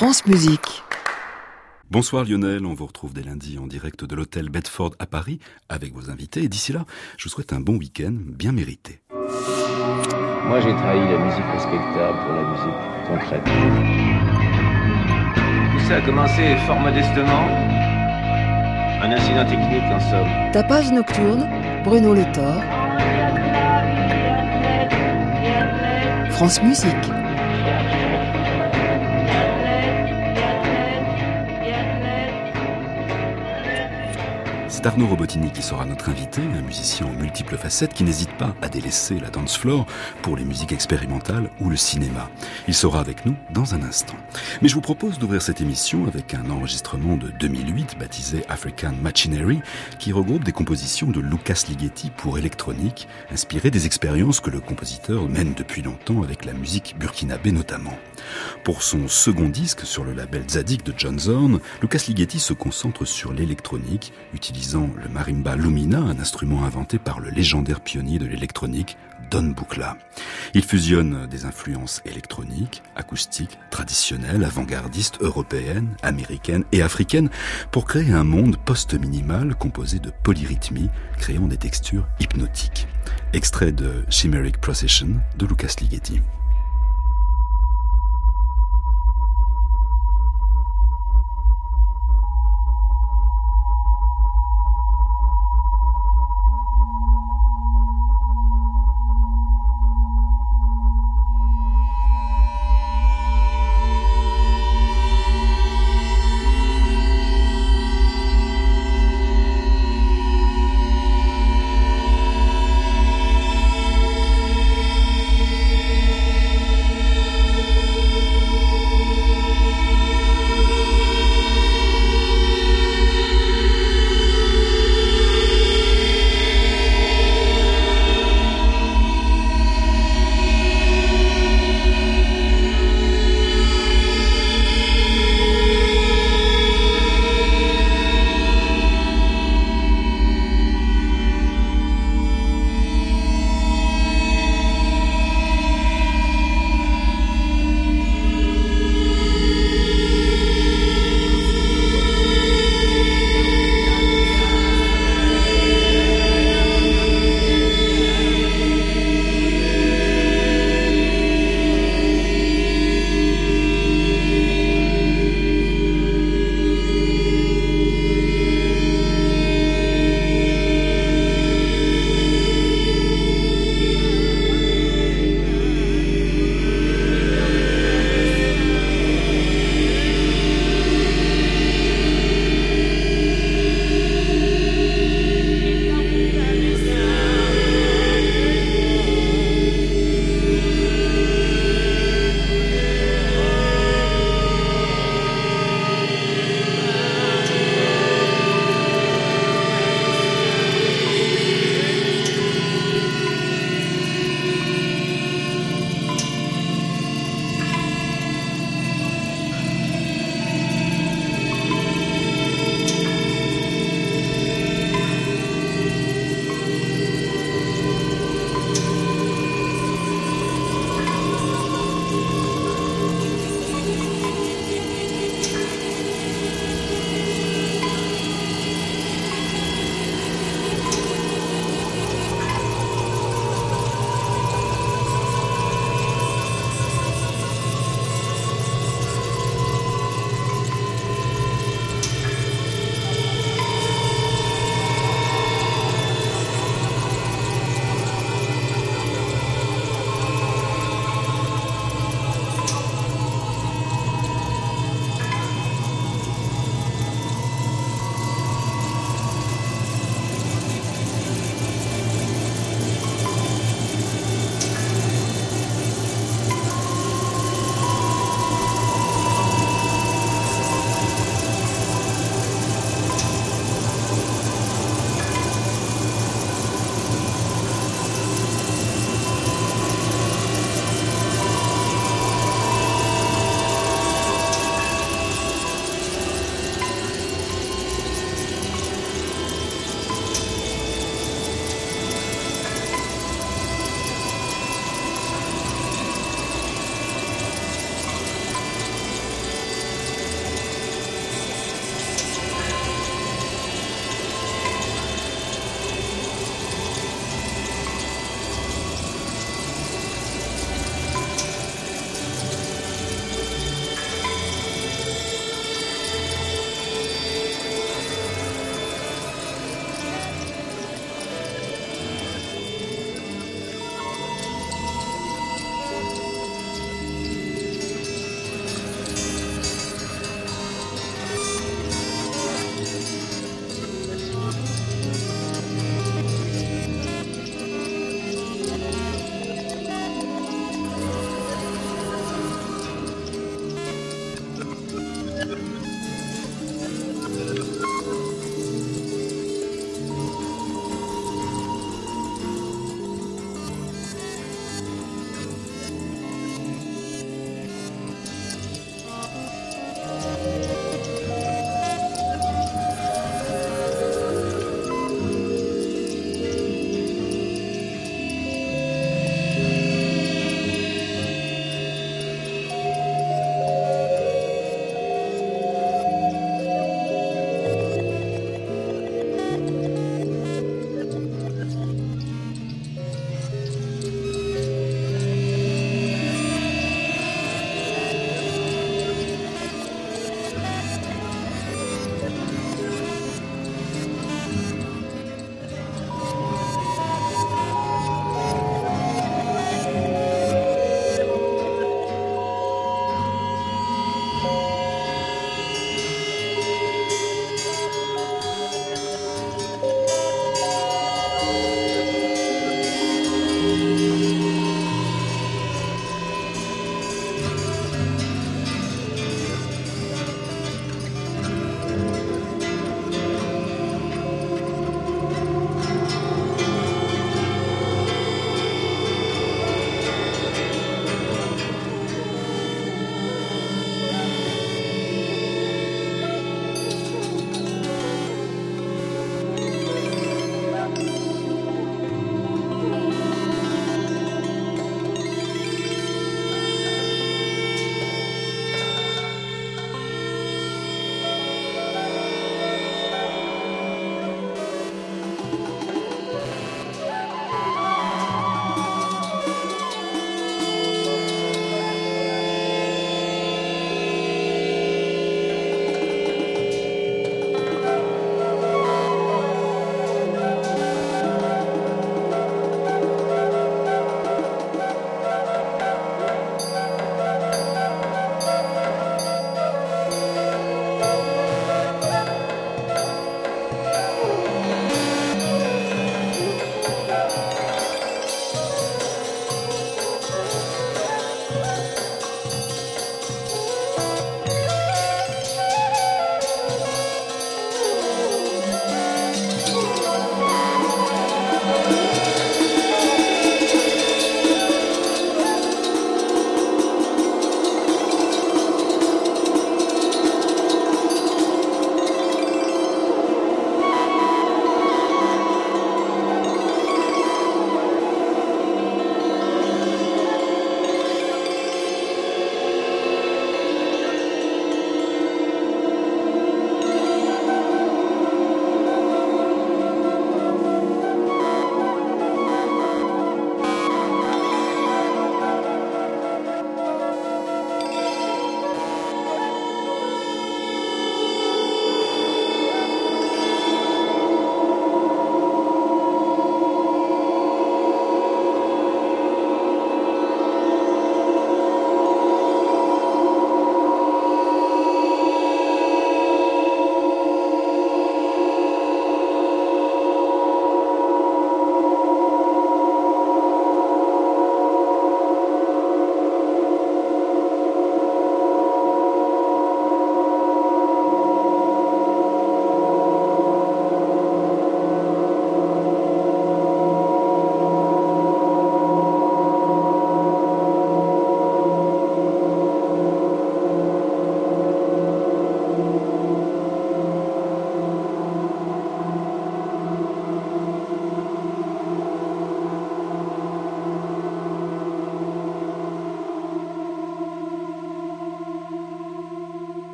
France Musique. Bonsoir Lionel, on vous retrouve dès lundi en direct de l'hôtel Bedford à Paris avec vos invités et d'ici là, je vous souhaite un bon week-end bien mérité. Moi j'ai trahi la musique respectable pour la musique concrète. Tout ça a commencé fort modestement. Un incident technique en somme. Tapage nocturne, Bruno Le Thor. France Musique. C'est Arnaud Robotini qui sera notre invité, un musicien aux multiples facettes qui n'hésite pas à délaisser la dance floor pour les musiques expérimentales ou le cinéma. Il sera avec nous dans un instant. Mais je vous propose d'ouvrir cette émission avec un enregistrement de 2008 baptisé African Machinery qui regroupe des compositions de Lucas Ligeti pour électronique, inspirées des expériences que le compositeur mène depuis longtemps avec la musique burkinabé notamment. Pour son second disque sur le label Zadig de John Zorn, Lucas Ligeti se concentre sur l'électronique, utilisant le marimba Lumina, un instrument inventé par le légendaire pionnier de l'électronique Don Buchla. Il fusionne des influences électroniques, acoustiques, traditionnelles, avant-gardistes, européennes, américaines et africaines pour créer un monde post-minimal composé de polyrythmie, créant des textures hypnotiques. Extrait de Chimeric Procession de Lucas Ligeti.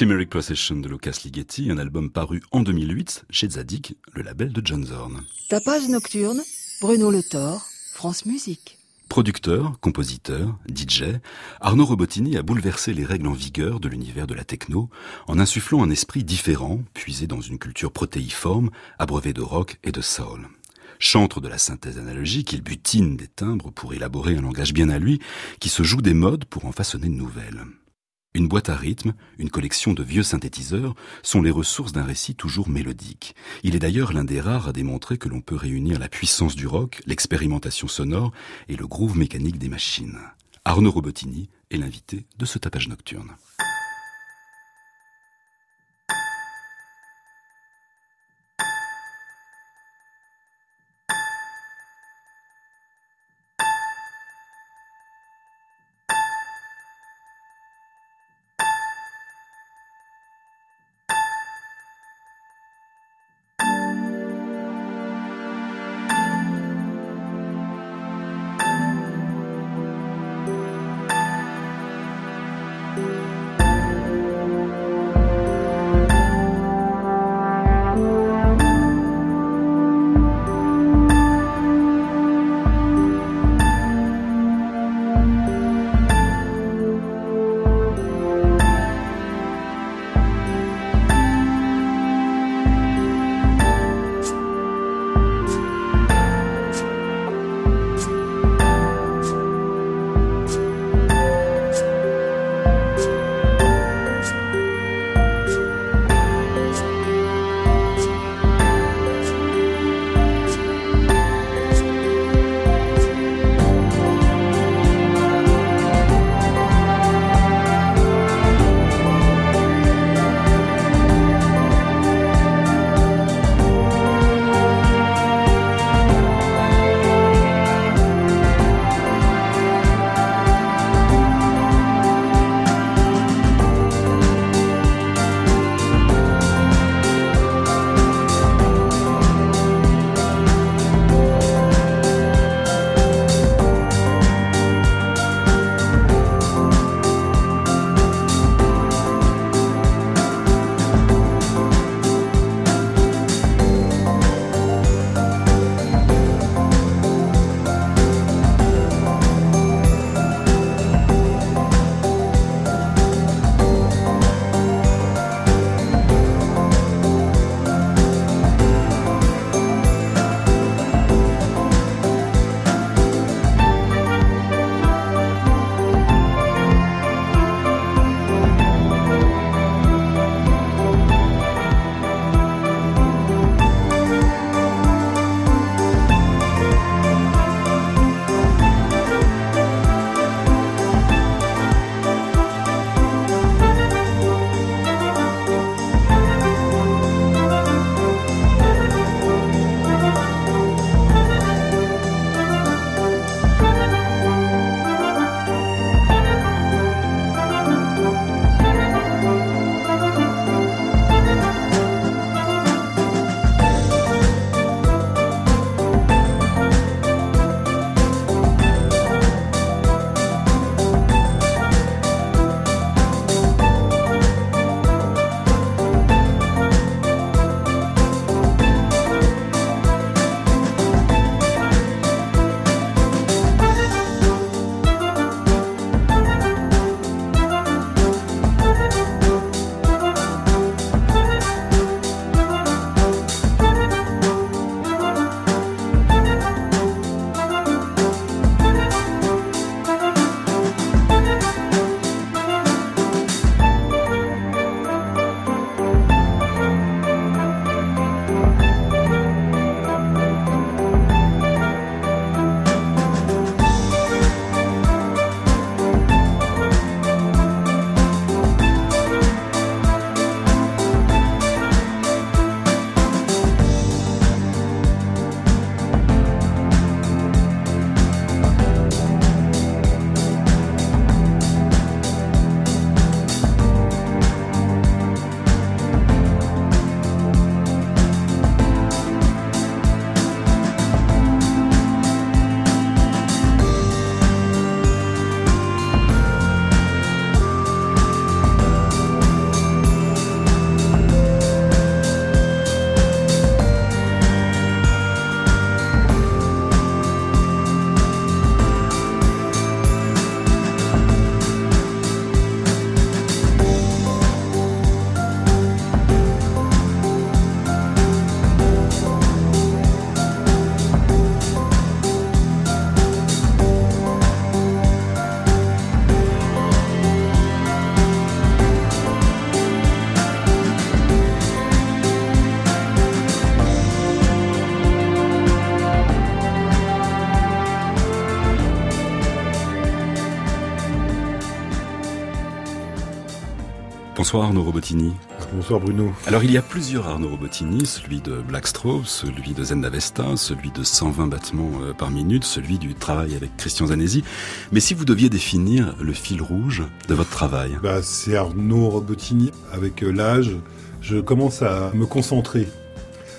Chimeric Procession de Lucas Ligeti, un album paru en 2008 chez Zadig, le label de John Zorn. Tapage nocturne, Bruno Le Thor, France Musique. Producteur, compositeur, DJ, Arnaud Robotini a bouleversé les règles en vigueur de l'univers de la techno en insufflant un esprit différent, puisé dans une culture protéiforme, abreuvée de rock et de soul. Chantre de la synthèse analogique, il butine des timbres pour élaborer un langage bien à lui, qui se joue des modes pour en façonner de nouvelles. Une boîte à rythme, une collection de vieux synthétiseurs sont les ressources d'un récit toujours mélodique. Il est d'ailleurs l'un des rares à démontrer que l'on peut réunir la puissance du rock, l'expérimentation sonore et le groove mécanique des machines. Arnaud Robotini est l'invité de ce tapage nocturne. Bonsoir Arnaud Robotini. Bonsoir Bruno. Alors il y a plusieurs Arnaud Robotini, celui de Blackstrobe, celui de Zendavesta, celui de 120 battements euh, par minute, celui du travail avec Christian Zanesi. Mais si vous deviez définir le fil rouge de votre travail? Bah, C'est Arnaud Robotini. Avec euh, l'âge, je commence à me concentrer,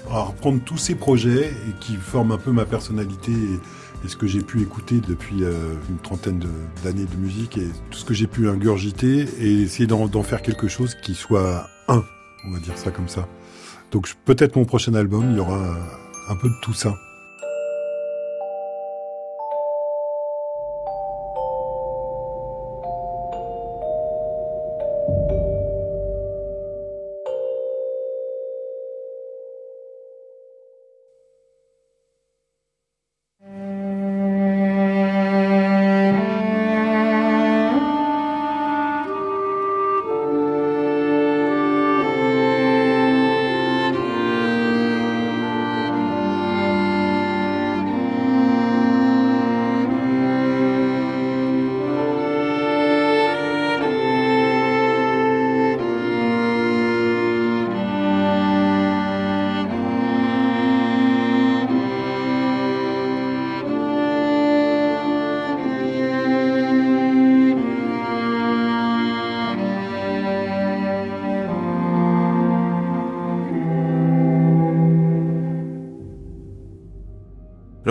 à reprendre tous ces projets qui forment un peu ma personnalité et ce que j'ai pu écouter depuis euh, une trentaine d'années de, musique et tout ce que j'ai pu ingurgiter et essayer d'en faire quelque chose qui soit un, on va dire ça comme ça. Donc peut-être mon prochain album, il y aura un peu de tout ça.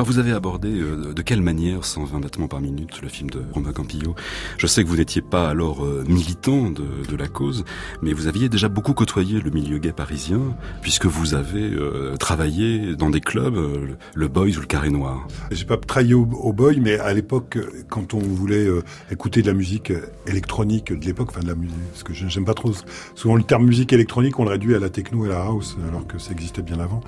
Alors vous avez abordé euh, de quelle manière 120 battements par minute, le film de Romain Campillo? Je sais que vous n'étiez pas alors euh, militant de, de, la cause, mais vous aviez déjà beaucoup côtoyé le milieu gay parisien, puisque vous avez euh, travaillé dans des clubs, le Boys ou le Carré Noir. J'ai pas travaillé au, au Boy, mais à l'époque, quand on voulait écouter de la musique électronique de l'époque, enfin de la musique, parce que j'aime pas trop souvent le terme musique électronique, on le réduit à la techno et à la house, alors que ça existait bien avant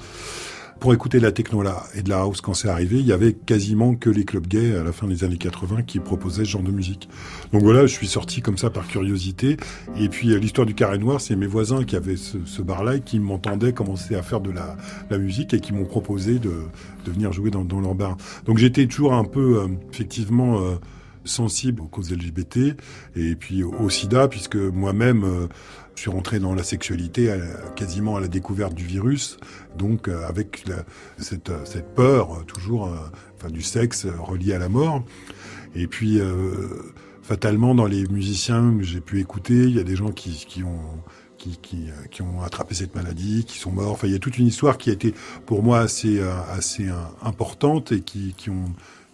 pour écouter de la techno là et de la house quand c'est arrivé, il y avait quasiment que les clubs gays à la fin des années 80 qui proposaient ce genre de musique. Donc voilà, je suis sorti comme ça par curiosité. Et puis euh, l'histoire du carré noir, c'est mes voisins qui avaient ce, bar-là et qui m'entendaient commencer à faire de la, musique et qui m'ont proposé de, venir jouer dans, leur bar. Donc j'étais toujours un peu euh, effectivement euh, sensible aux causes LGBT et puis au sida puisque moi-même je suis rentré dans la sexualité à, quasiment à la découverte du virus, donc euh, avec euh, cette, peur euh, toujours du sexe relié à la mort. Et puis fatalement dans les musiciens que j'ai pu écouter, il y a des gens qui, ont attrapé cette maladie, qui sont morts. Enfin, il y a toute une histoire qui a été pour moi assez, importante et qui ont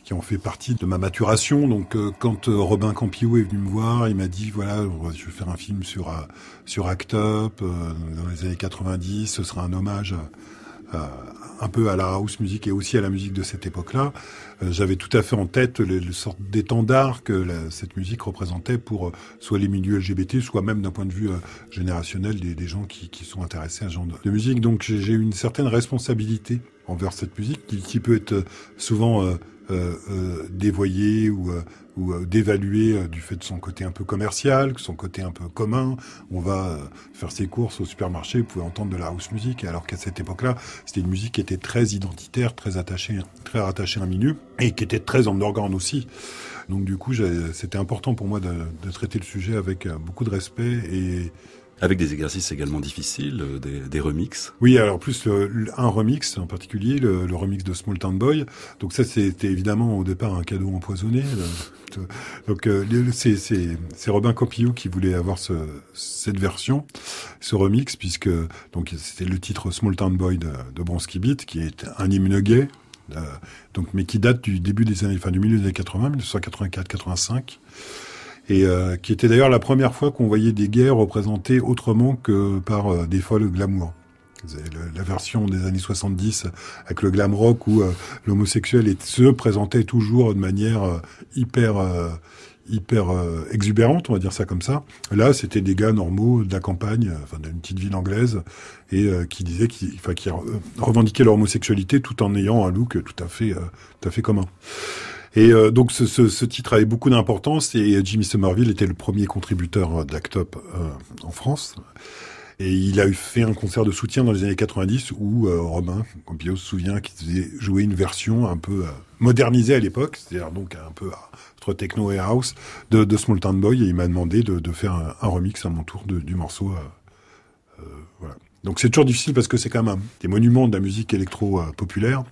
qui ont fait partie de ma maturation. Donc euh, quand euh, Robin Campillo est venu me voir, il m'a dit voilà, je vais faire un film sur euh, sur Act Up dans les années 90, ce sera un hommage un peu à la house music et aussi à la musique de cette époque-là. J'avais tout à fait en tête le, le sorte d'étendard que cette musique représentait pour soit les milieux LGBT, soit même d'un point de vue générationnel des, gens qui, sont intéressés à ce genre de, musique. Donc j'ai eu une certaine responsabilité envers cette musique qui, peut être souvent dévoyé ou, euh, ou euh, d'évaluer euh, du fait de son côté un peu commercial, son côté un peu commun. On va faire ses courses au supermarché, vous pouvez entendre de la house music, alors qu'à cette époque-là, c'était une musique qui était très identitaire, très attachée, très rattachée à un milieu, et qui était très underground aussi. Donc du coup, c'était important pour moi de, de, traiter le sujet avec beaucoup de respect et avec des exercices également difficiles, euh, des, des remixes. Oui, alors plus un remix en particulier, le, le, remix de Small Town Boy. Donc ça, c'était évidemment au départ un cadeau empoisonné. Donc euh, c'est Robin Campillo qui voulait avoir ce, cette version, ce remix, puisque donc c'était le titre Small Town Boy de, de Bronski Beat, qui est un hymne gay. Euh, donc, mais qui date du début des années, enfin du milieu des années 80, 1984-85 et euh, qui était d'ailleurs la première fois qu'on voyait des gays représentés autrement que par euh, des folles glamour. La version des années 70 avec le glam rock où euh, l'homosexuel se présentait toujours de manière euh, hyper euh, hyper exubérante, on va dire ça comme ça. Là, c'était des gars normaux de la campagne, enfin d'une petite ville anglaise, et qui disaient, qui revendiquaient leur homosexualité tout en ayant un look tout à fait, tout à fait commun. Et euh, donc ce, titre avait beaucoup d'importance et Jimmy Somerville était le premier contributeur d'Actop euh, en France. Et il a fait un concert de soutien dans les années 90 où euh, Robin Campillo se souvient qu'il faisait jouer une version un peu euh, modernisée à l'époque, c'est-à-dire donc un peu entre techno et house de, de Small Town Boy. Et il m'a demandé de, faire un, remix à mon tour du morceau. Euh. Donc c'est toujours difficile parce que c'est quand même des monuments de la musique électro populaire.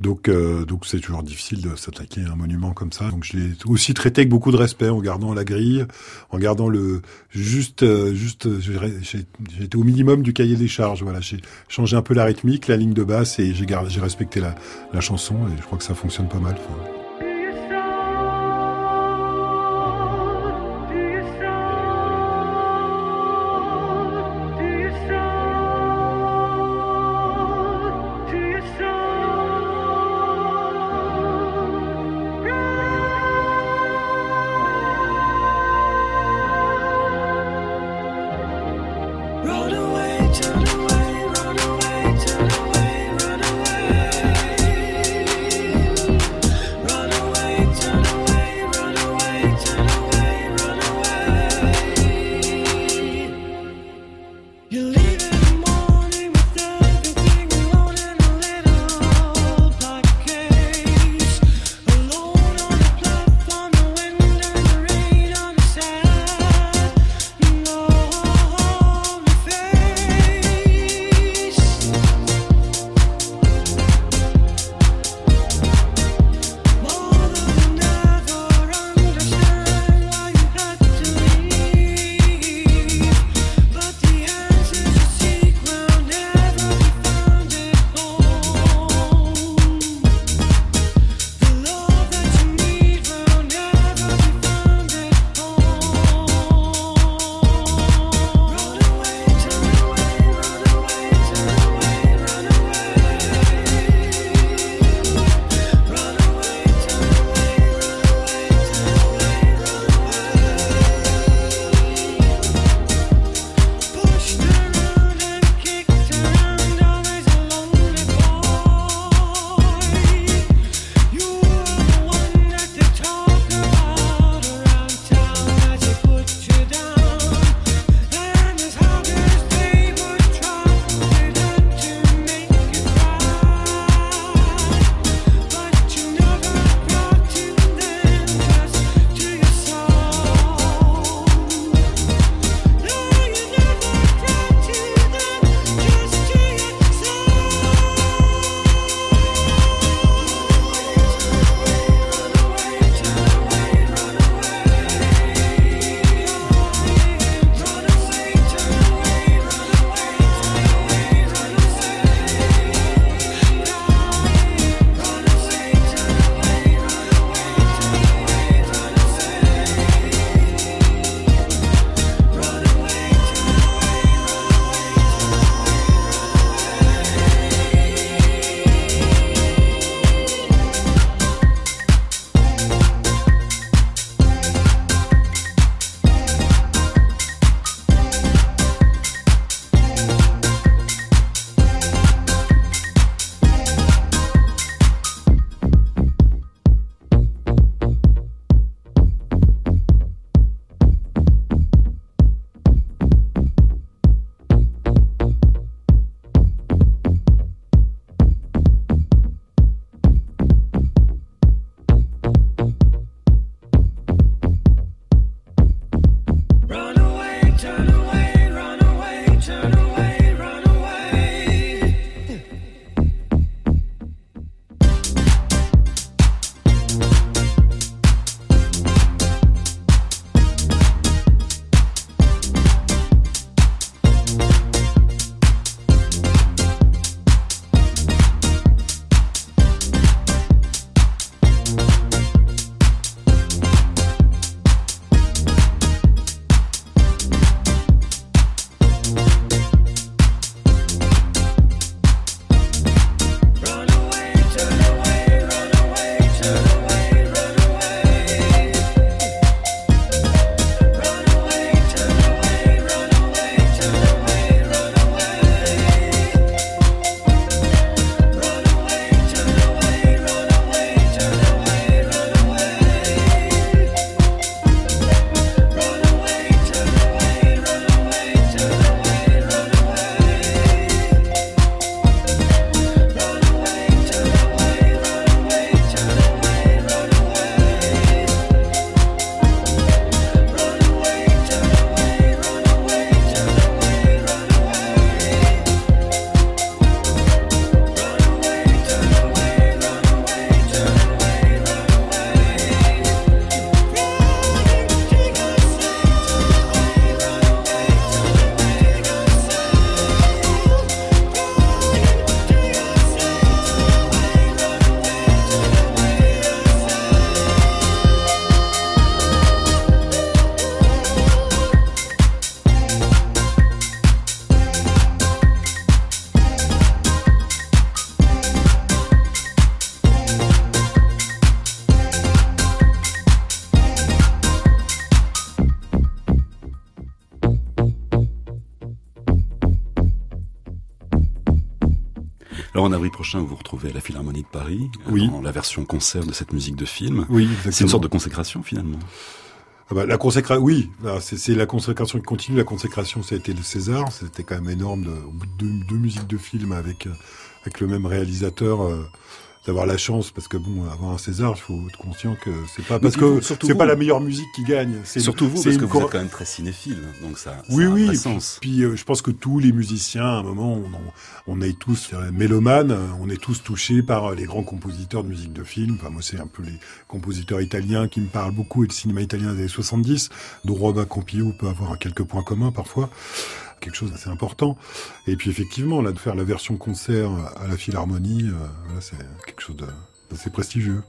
Donc, euh, donc c'est toujours difficile de s'attaquer à un monument comme ça. Donc, je l'ai aussi traité avec beaucoup de respect, en gardant la grille, en gardant le juste, euh, juste. J'étais au minimum du cahier des charges. Voilà, j'ai changé un peu la rythmique, la ligne de basse, et j'ai j'ai respecté la, la chanson, et je crois que ça fonctionne pas mal. Alors en avril prochain, vous vous retrouvez à la Philharmonie de Paris, oui. dans la version concert de cette musique de film. Oui, C'est une sorte de consécration finalement. Ah bah, la consécration, oui, c'est la consécration qui continue. La consécration, ça a été le César. C'était quand même énorme de, au bout de deux, deux musiques de film avec, avec le même réalisateur. Euh, d'avoir la chance parce que bon avoir un César il faut être conscient que c'est pas parce que c'est pas la meilleure musique qui gagne c'est surtout vous parce que vous êtes quand même très cinéphile donc ça, oui oui sens. puis, euh, je pense que tous les musiciens à un moment on, est tous mélomanes on est tous touchés par les grands compositeurs de musique de film. Enfin moi c'est un peu les compositeurs italiens qui me parlent beaucoup et le cinéma italien des années 70 dont Robin Campillo peut avoir quelques points communs parfois quelque chose d'assez important. Et puis effectivement, là, de faire la version concert à la Philharmonie, euh, c'est quelque chose d'assez prestigieux.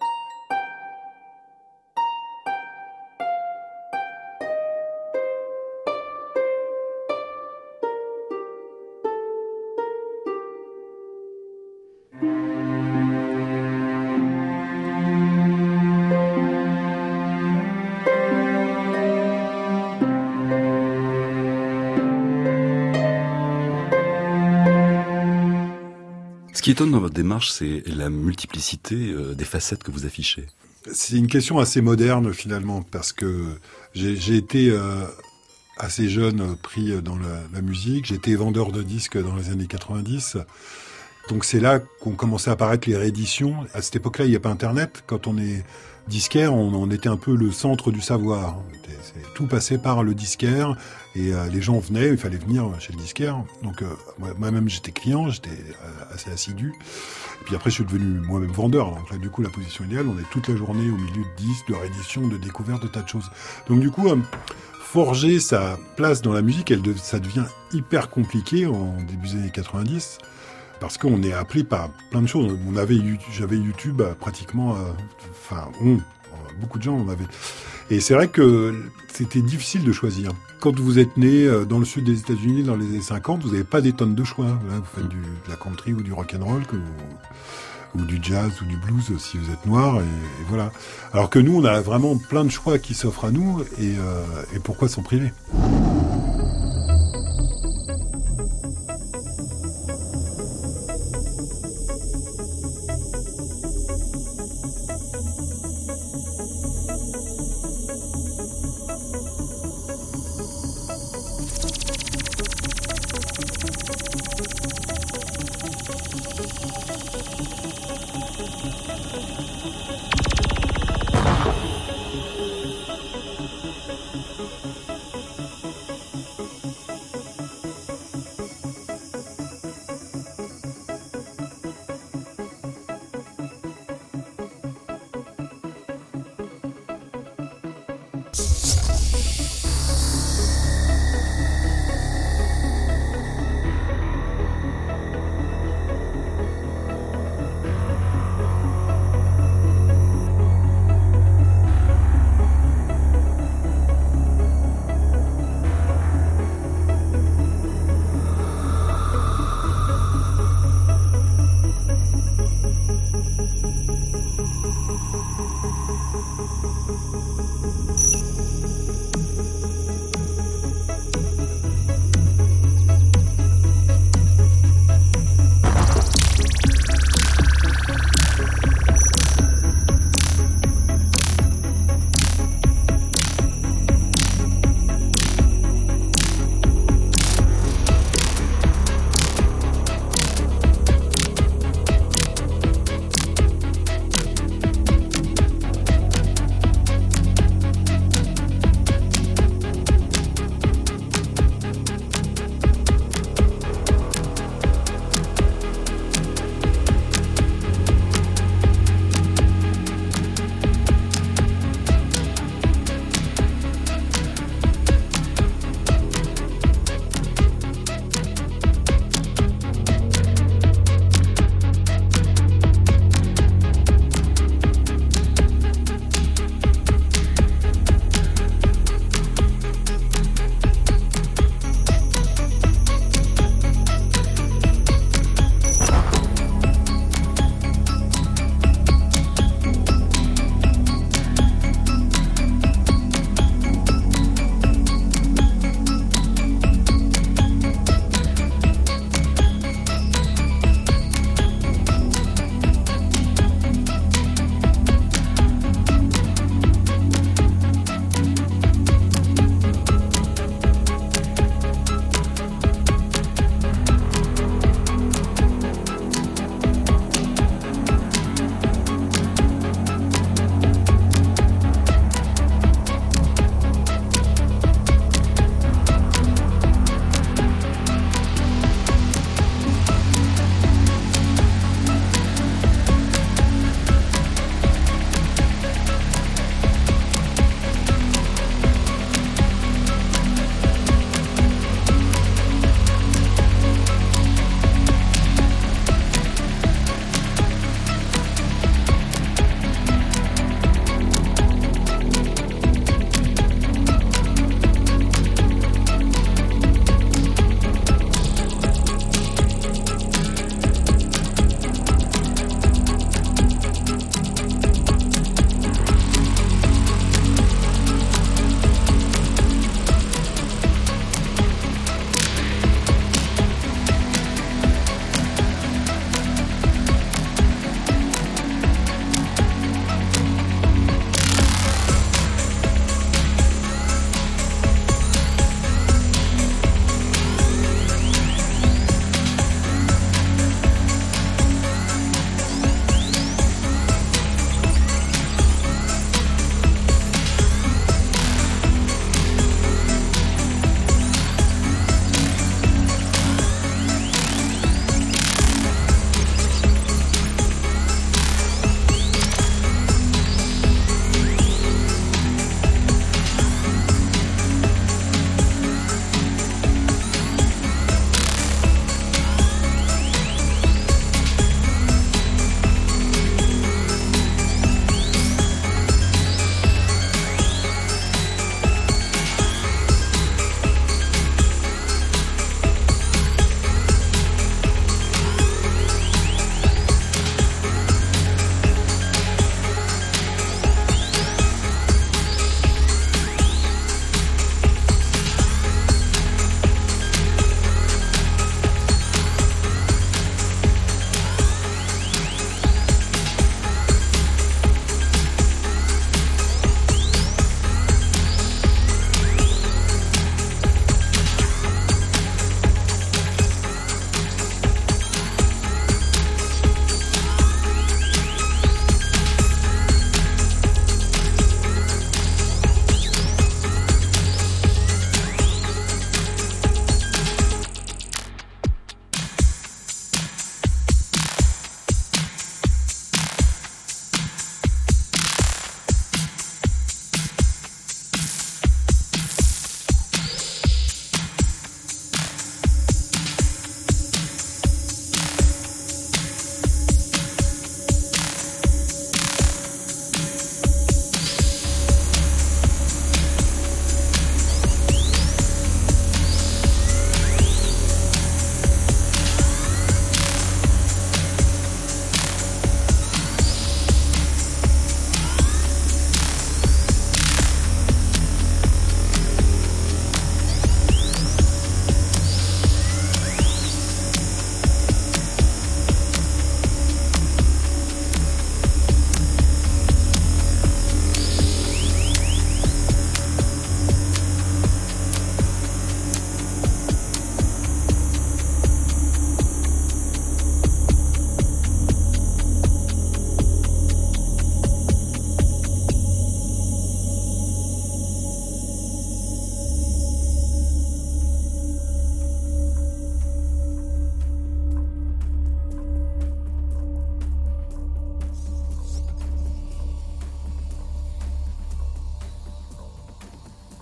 Qui étonne dans votre démarche, c'est la multiplicité euh, des facettes que vous affichez. C'est une question assez moderne finalement, parce que j'ai été euh, assez jeune pris dans la, musique, j'étais vendeur de disques dans les années 90. Donc c'est là qu'ont commencé à apparaître les rééditions. À cette époque-là, il n'y a pas Internet. Quand on est disquaire, on, on, était un peu le centre du savoir. Tout passait par le disquaire et euh, les gens venaient, il fallait venir chez le disquaire. Donc euh, moi-même j'étais client, j'étais euh, assez assidu. Et puis après je suis devenu moi-même vendeur. Donc là du coup la position idéale, on est toute la journée au milieu de disques, de rééditions, de découvertes, de tas de choses. Donc du coup forger sa place dans la musique, elle, ça devient hyper compliqué en début des années 90 parce qu'on est appelé par plein de choses. On avait, j'avais YouTube pratiquement, enfin, on, beaucoup de gens en avaient. Et c'est vrai que c'était difficile de choisir. Quand vous êtes né dans le sud des États-Unis dans les années 50, vous n'avez pas des tonnes de choix. Là, vous faites du, de la country ou du rock and roll, ou du jazz ou du blues si vous êtes noir, et, et, voilà. Alors que nous, on a vraiment plein de choix qui s'offrent à nous, et, euh, et pourquoi s'en priver?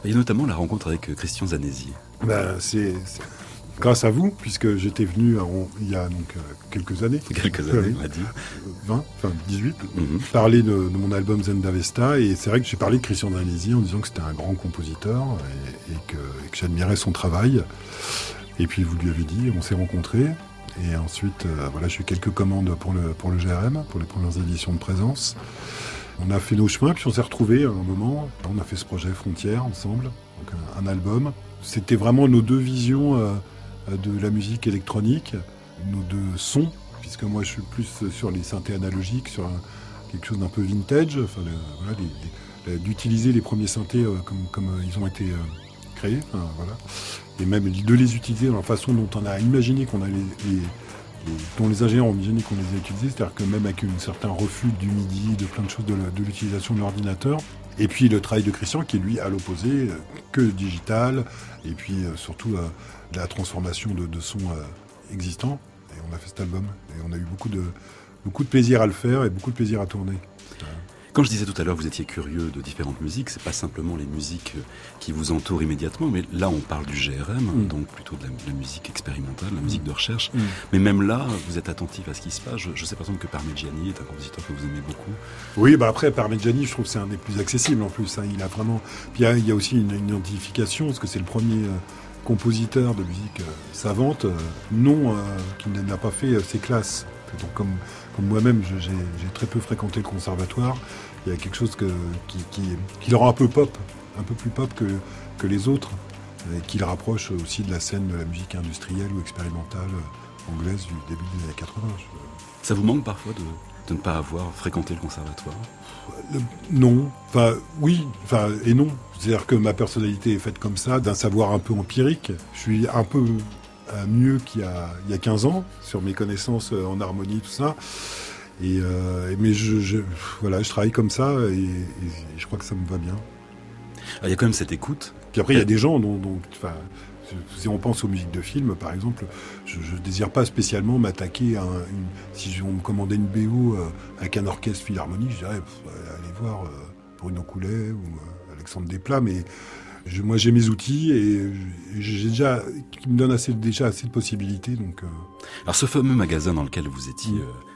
Et notamment la rencontre avec Christian Zanesi. Ben, c'est grâce à vous, puisque j'étais venu il y a donc euh, quelques années. Quelques années, on a dit. 20, enfin 18, mhm. parler de, mon album Zendavesta. Et c'est vrai que j'ai parlé de Christian Danesi en disant que c'était un grand compositeur et, que, j'admirais son travail. Et puis vous lui avez dit, on s'est rencontrés. Et ensuite, euh, voilà, j'ai eu quelques commandes pour le, pour le GRM, pour les premières éditions de présence. On a fait nos chemins, puis on s'est retrouvés à un moment. On a fait ce projet Frontières ensemble, un, album. C'était vraiment nos deux visions. Euh, euh, de la musique électronique, nos deux sons, puisque moi je suis plus sur les synthés analogiques, sur quelque chose d'un peu vintage, d'utiliser les premiers synthés euh, comme, euh, ils ont été créés, voilà. et même de les utiliser dans la façon dont on a imaginé qu'on allait les, dont les ingénieurs ont imaginé qu'on les a utilisés, c'est-à-dire que même avec un certain refus du MIDI, de plein de choses de l'utilisation de l'ordinateur, et puis le travail de Christian qui est lui à l'opposé, que digital, et puis surtout de la transformation de, de sons euh, existants. Et on a fait cet album. Et on a eu beaucoup de, beaucoup de plaisir à le faire et beaucoup de plaisir à tourner. Quand je disais tout à l'heure, vous étiez curieux de différentes musiques, c'est pas simplement les musiques euh, qui vous entourent immédiatement, mais là on parle du GRM, mm. donc plutôt de la, musique expérimentale, la musique mm. de recherche. Mm. Mais même là, vous êtes attentif à ce qui se passe. Je, sais par exemple que Parmigiani est un compositeur que vous aimez beaucoup. Oui, bah après Parmigiani, je trouve que c'est un des plus accessibles en plus. Hein. Il a vraiment. Puis il y, a aussi une, identification, parce que c'est le premier. Euh, compositeur de musique euh, savante, euh, non, euh, qui n'a pas fait ses classes. Donc comme, comme moi-même, j'ai très peu fréquenté le conservatoire, il y a quelque chose que, qui, qui, le rend un peu pop, un peu plus pop que, que les autres, et qui le rapproche aussi de la scène de la musique industrielle ou expérimentale anglaise du début des années 80. Ça vous manque parfois de, de ne pas avoir fréquenté le conservatoire? Non. Enfin, oui, enfin, et non. C'est-à-dire que ma personnalité est faite comme ça, d'un savoir un peu empirique. Je suis un peu euh, mieux qu'il y, a, il y a 15 ans sur mes connaissances euh, en harmonie, tout ça. Et, euh, mais je, voilà, je travaille comme ça et, je crois que ça me va bien. Ah, il y a quand même cette écoute. Puis après, il y a des gens dont, dont si on pense aux musiques de films, par exemple, je ne désire pas spécialement m'attaquer à une, si on me commandait une BO euh, avec un orchestre philharmonique, je dirais allez voir euh, Bruno Coulet ou euh, Alexandre Desplat, mais moi j'ai mes outils et j'ai déjà qui me donnent assez, déjà assez de possibilités. Donc, Alors ce fameux magasin dans lequel vous étiez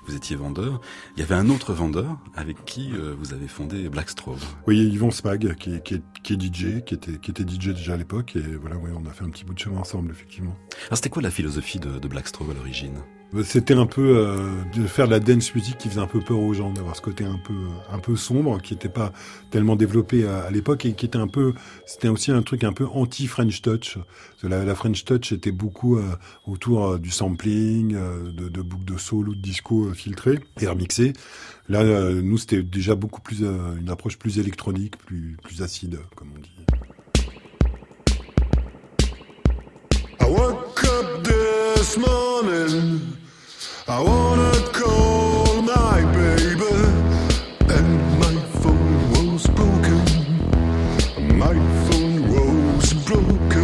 vous étiez vendeur. Il y avait un autre vendeur avec qui euh, vous avez fondé Blackstrobe. Oui, Yvon Spag, qui est, qui, est, DJ, qui était, qui était DJ déjà à l'époque. Et voilà, oui, on a fait un petit bout de chemin ensemble, effectivement. Alors c'était quoi la philosophie de, de Blackstrobe à l'origine? C'était un peu euh, de faire de la dance music qui faisait un peu peur aux gens, d'avoir ce côté un peu un peu sombre qui n'était pas tellement développé à, l'époque et qui était un peu, c'était aussi un truc un peu anti French touch. La, la French touch était beaucoup euh, autour euh, du sampling, de, de boucles de soul ou de disco filtrées et remixées. Là, nous, c'était déjà beaucoup plus une approche plus électronique, plus plus acide, comme on dit. I woke up this morning I wanna call my baby, and my phone was broken. My phone was broken.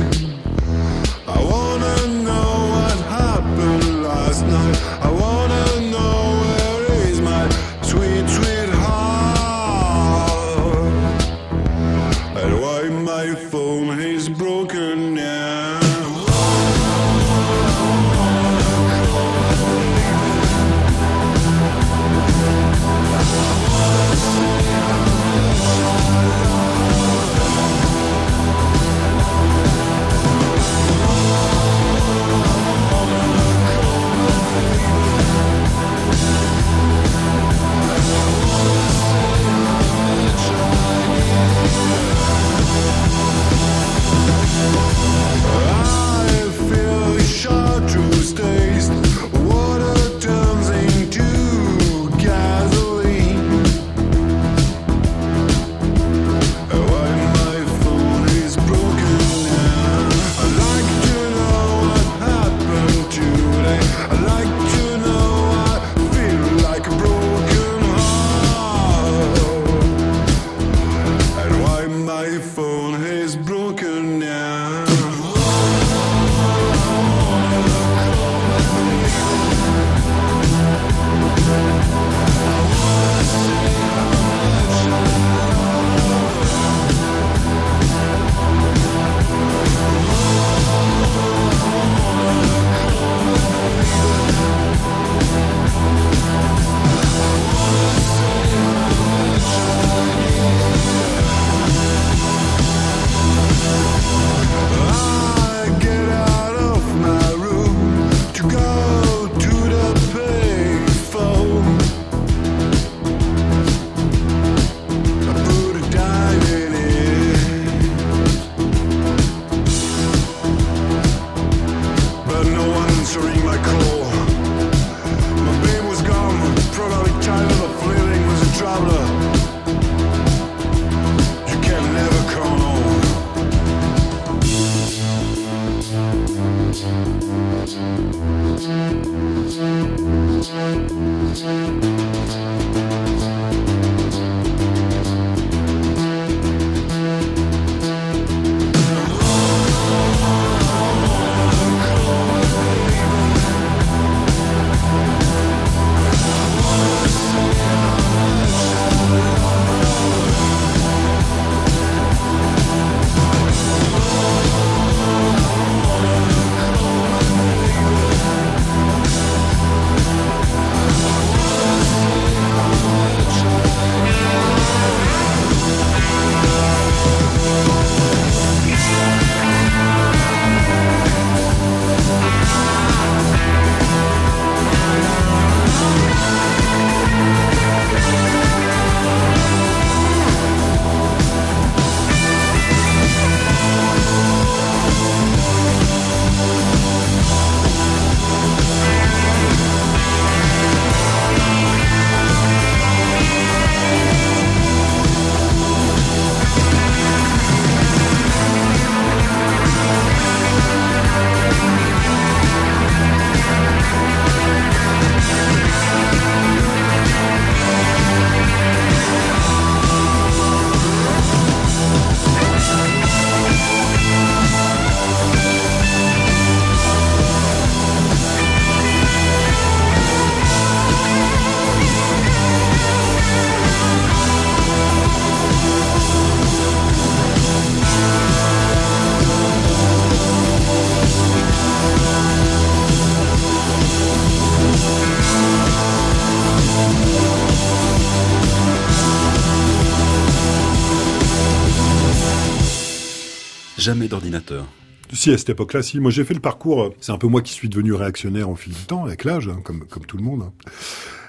Jamais d'ordinateur. Si, à cette époque-là, si. Moi, j'ai fait le parcours. C'est un peu moi qui suis devenu réactionnaire au fil du temps, avec l'âge, hein, comme, comme tout le monde.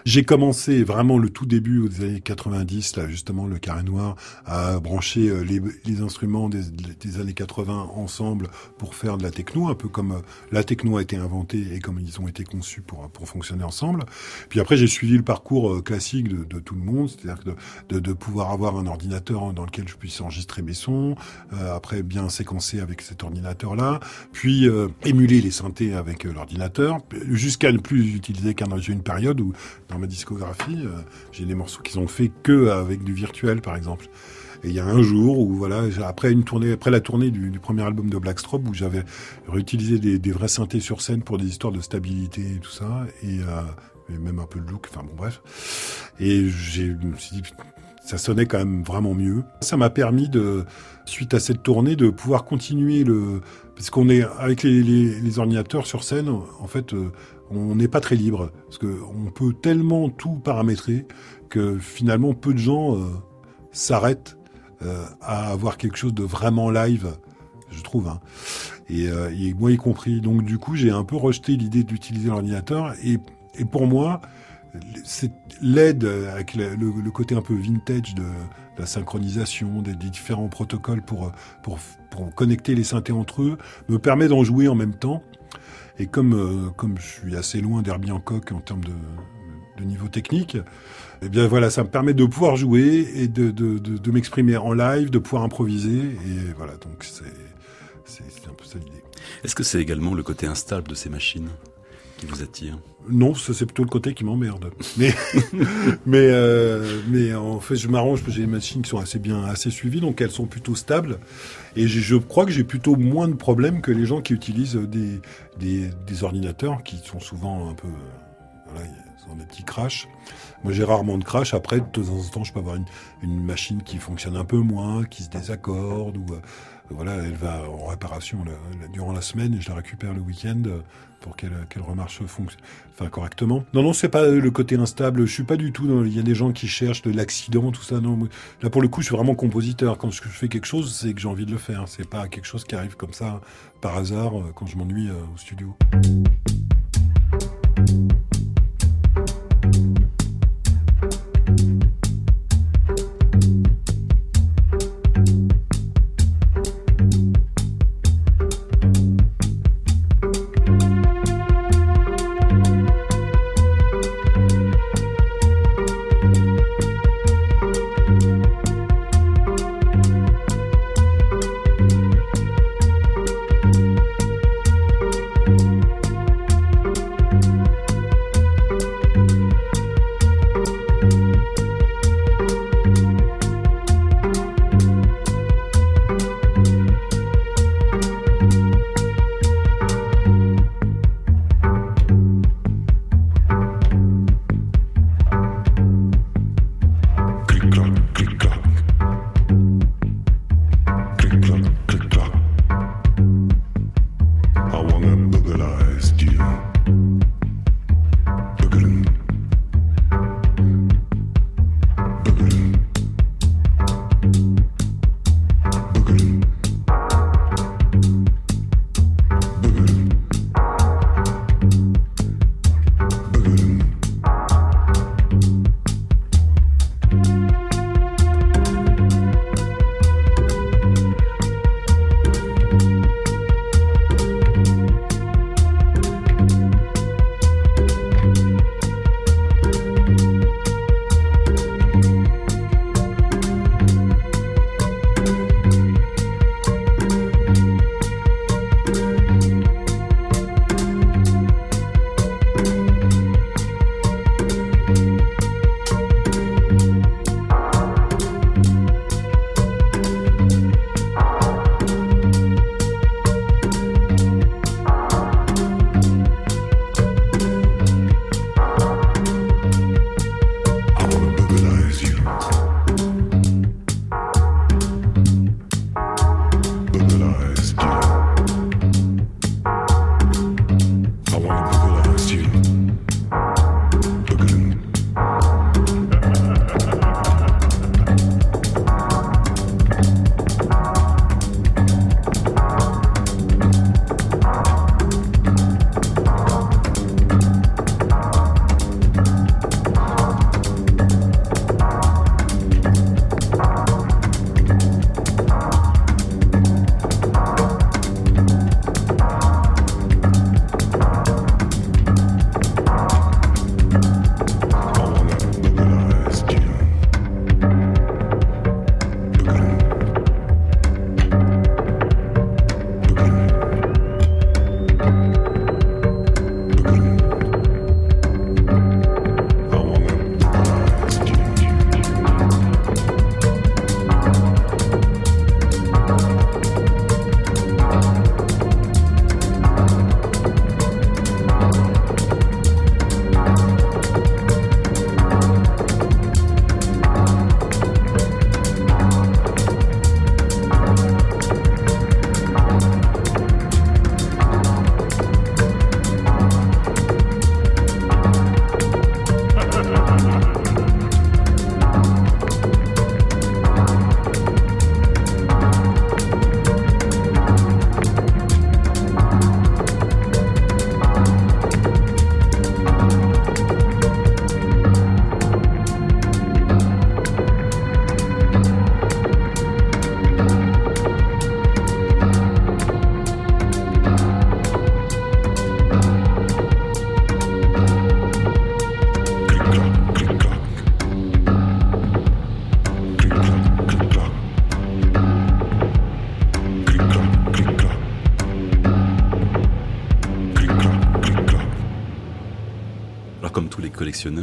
J'ai commencé vraiment le tout début des années 90, là justement le carré noir, à brancher euh, les, instruments des, années 80 ensemble pour faire de la techno, un peu comme euh, la techno a été inventée et comme ils ont été conçus pour, pour fonctionner ensemble. Puis après j'ai suivi le parcours euh, classique de, tout le monde, c'est-à-dire de, de, pouvoir avoir un ordinateur dans lequel je puisse enregistrer mes sons, après bien séquencer avec cet ordinateur-là, puis émuler les synthés avec l'ordinateur, jusqu'à ne plus utiliser qu'un une période où ma discographie, euh, j'ai des morceaux qu'ils ont fait que avec du virtuel, par exemple. Et il y a un jour où voilà, après une tournée, après la tournée du, premier album de Blackstrobe, où j'avais réutilisé des, vrais synthés sur scène pour des histoires de stabilité et tout ça, et, euh, même un peu de look. Enfin bon, bref. Et je me suis dit, ça sonnait quand même vraiment mieux. Ça m'a permis suite à cette tournée, de pouvoir continuer le, parce qu'on est avec les, ordinateurs sur scène, en fait, euh, on n'est pas très libre parce que on peut tellement tout paramétrer que finalement peu de gens euh, s'arrêtent euh, à avoir quelque chose de vraiment live, je trouve. Hein. Et, euh, et, moi y compris. Donc du coup, j'ai un peu rejeté l'idée d'utiliser l'ordinateur et, pour moi, l'aide avec le, côté un peu vintage de, la synchronisation, des, différents protocoles pour, pour, pour connecter les synthés entre eux, me permet d'en jouer en même temps et comme, euh, comme je suis assez loin d'Herbie Hancock en termes de, de niveau technique, eh bien voilà, ça me permet de pouvoir jouer et de, de, de, de m'exprimer en live, de pouvoir improviser. Et voilà, donc c'est un peu ça l'idée. Est-ce que c'est également le côté instable de ces machines? Qui vous attire Non, c'est plutôt le côté qui m'emmerde. Mais mais euh, mais en fait, je m'arrange parce que j'ai des machines qui sont assez bien assez suivies, donc elles sont plutôt stables. Et je crois que j'ai plutôt moins de problèmes que les gens qui utilisent des des, des ordinateurs qui sont souvent un peu voilà, ils ont des petits crashs. Moi, j'ai rarement de crash. Après, de temps en temps, je peux avoir une, une machine qui fonctionne un peu moins, qui se désaccorde, ou euh, voilà, elle va en réparation durant la semaine et je la récupère le week-end pour qu'elle qu remarche enfin, correctement. Non, non, c'est pas le côté instable. Je suis pas du tout. Il y a des gens qui cherchent de l'accident, tout ça. Non, là pour le coup, je suis vraiment compositeur. Quand je fais quelque chose, c'est que j'ai envie de le faire. C'est pas quelque chose qui arrive comme ça par hasard quand je m'ennuie au studio.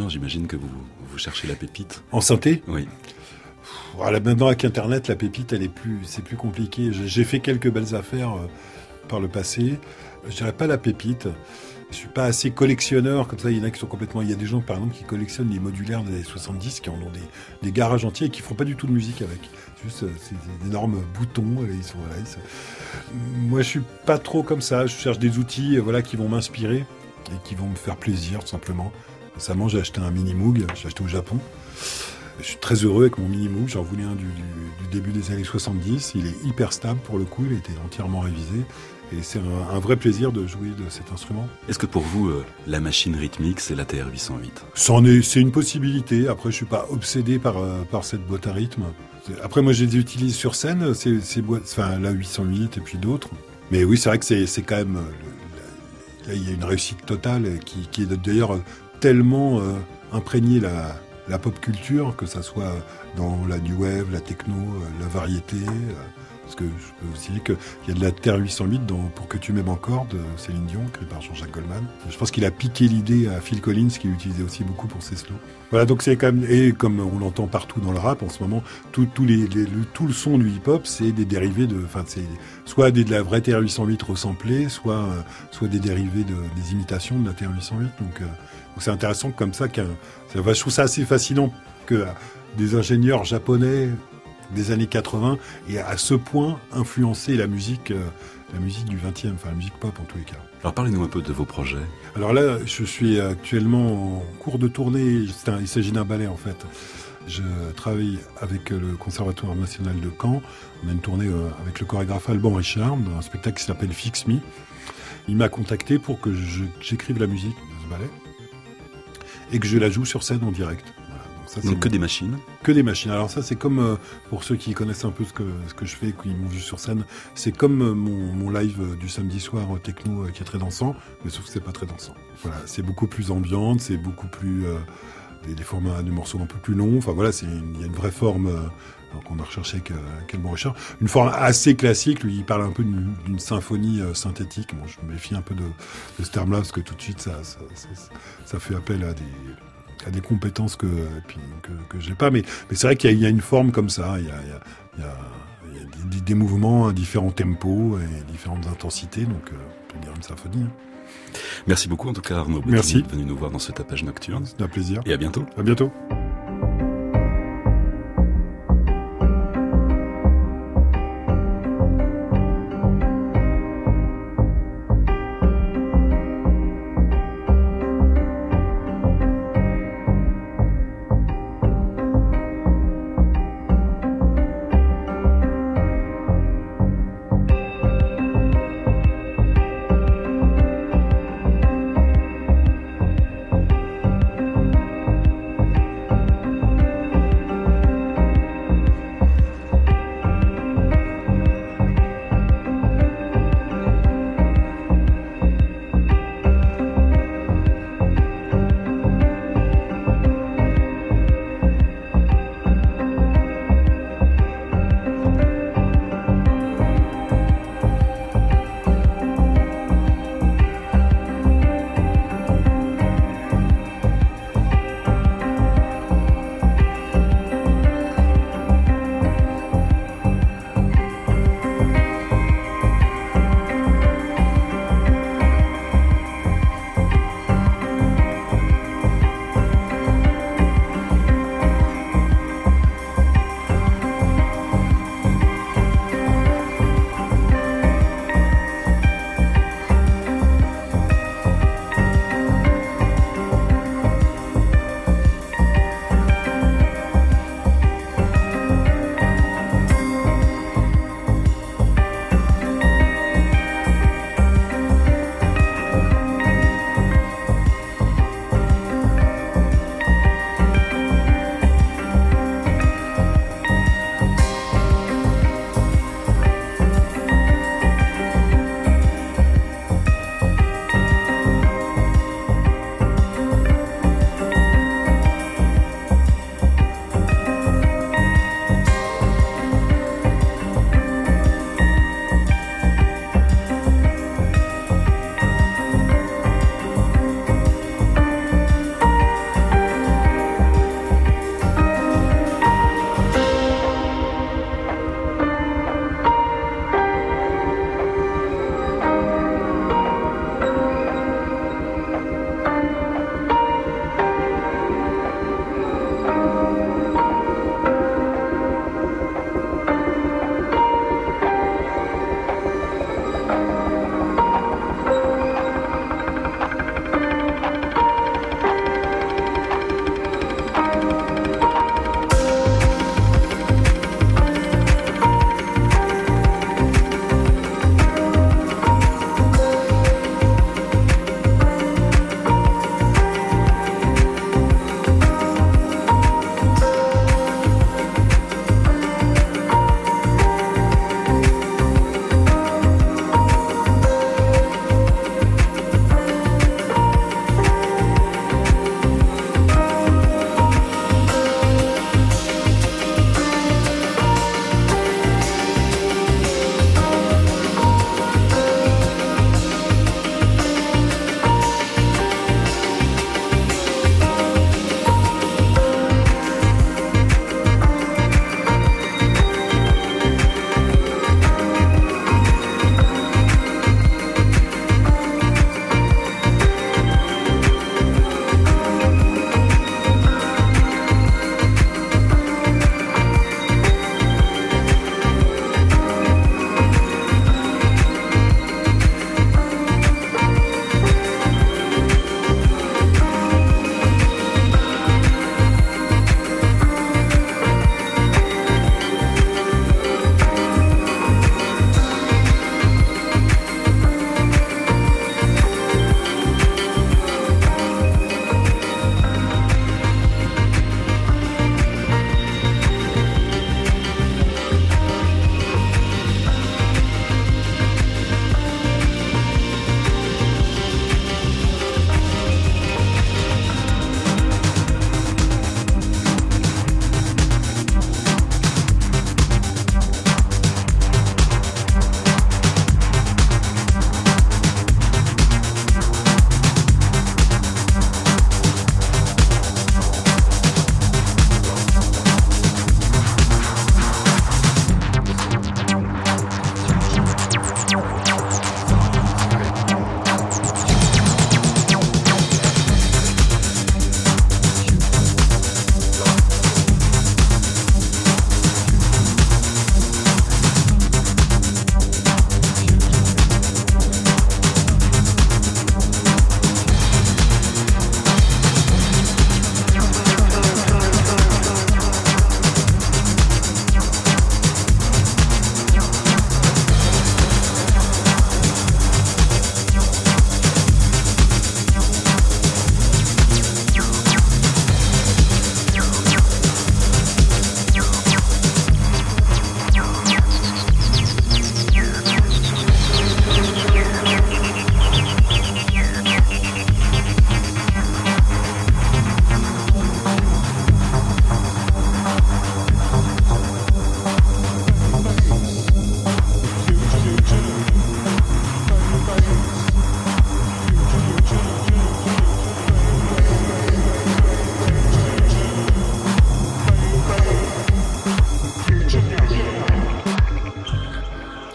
J'imagine que vous, vous cherchez la pépite. En synthé Oui. Voilà, maintenant avec Internet, la pépite, elle est plus, c'est plus compliqué. J'ai- fait quelques belles affaires euh, par le passé. Je dirais pas la pépite. Je suis pas assez collectionneur comme ça. Il y en a qui sont complètement. Il y a des gens par exemple qui collectionnent les modulaires des années 70, qui en ont des, des garages entiers et qui font pas du tout de musique avec. Juste, euh, c'est des énormes boutons. et Ils sont, voilà, ils sont- Moi, je suis pas trop comme ça. Je cherche des outils, euh, voilà, qui vont m'inspirer et qui vont me faire plaisir, tout simplement. Récemment, j'ai acheté un mini Moog. J'ai acheté au Japon. Je suis très heureux avec mon mini Moog. J'en voulais un du, du- du début des années 70. Il est hyper stable pour le coup. Il était entièrement révisé. Et c'est un, un vrai plaisir de jouer de cet instrument. Est-ce que pour vous, euh, la machine rythmique, c'est la TR-808 C'en est, c'est une possibilité. Après, je suis pas obsédé par, euh, par cette boîte à rythme. Après, moi, je les utilise sur scène, ces, ces boîtes, enfin, la 808 et puis d'autres. Mais oui, c'est vrai que c'est, quand même, euh, le- la- là, il y a une réussite totale qui, qui est d'ailleurs tellement euh, imprégné la, pop culture, que ça soit dans la new wave, la techno, euh, la variété. euh, parce que je peux aussi dire qu'il y a de la Terre 808 dans Pour que tu m'aimes encore de Céline Dion, créé par Jean-Jacques Goldman. Je pense qu'il a piqué l'idée à Phil Collins, qui l'utilisait aussi beaucoup pour ses slows. Voilà, donc c'est quand même, et comme on l'entend partout dans le rap en ce moment, tout, le, son du hip-hop, c'est des dérivés de, soit des, de la vraie TR-808 resamplée, soit, euh, soit des dérivés de, des imitations de la TR-808. Donc, euh, donc c'est intéressant comme ça qu'un, je trouve ça assez fascinant que euh, des ingénieurs japonais des années 80 et à ce point influencer la musique euh, la musique du 20e, enfin la musique pop en tous les cas. Alors parlez-nous un peu de vos projets. Alors là, je suis actuellement en cours de tournée. Un- il s'agit d'un ballet en fait. Je travaille avec le Conservatoire national de Caen. On a une tournée euh, avec le chorégraphe Alban Richard dans un spectacle qui s'appelle Fix Me. Il m'a contacté pour que j'écrive la musique de ce ballet et que je la joue sur scène en direct. Voilà. Donc ça, c'est Donc que des machines. que des machines. Alors ça, c'est comme euh, pour ceux qui connaissent un peu ce que ce que je fais, qui m'ont vu sur scène, c'est comme euh, mon, mon live euh, du samedi soir techno qui est très dansant, mais sauf que c'est pas très dansant. Voilà, c'est beaucoup plus ambiante, c'est beaucoup plus euh, des, des formats de morceaux un peu plus longs. Enfin voilà, il y a une vraie forme. Donc on a recherché avec Alban Richard. Une forme assez classique, lui il parle un peu d'une symphonie euh, synthétique. Bon, je me méfie un peu de, de ce terme-là parce que tout de suite ça, ça, ça, ça fait appel à des, à des compétences que, que, que j'ai pas. Mais, mais c'est vrai qu'il y, a- il y a une forme comme ça. Il y a, il y a- il y des, des mouvements à différents tempos et différentes intensités. Donc euh, on peut dire une symphonie. hein. Merci beaucoup en tout cas Arnaud Merci. venu nous voir dans ce tapage nocturne. C'est un plaisir. Et à bientôt. À bientôt.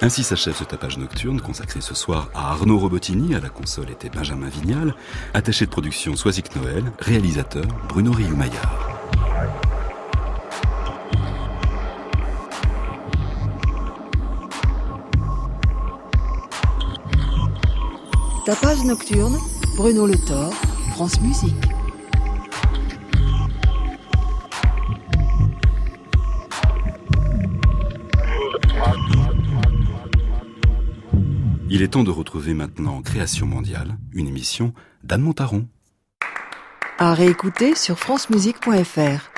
Ainsi s'achève ce tapage nocturne consacré ce soir à Arnaud Robotini, à la console était Benjamin Vignal, attaché de production Soisic Noël, réalisateur Bruno Rioumaillard. Tapage nocturne, Bruno Le Thor, France Musique. Est temps de retrouver maintenant Création mondiale, une émission d'Anne Montaron. À réécouter sur francemusique.fr.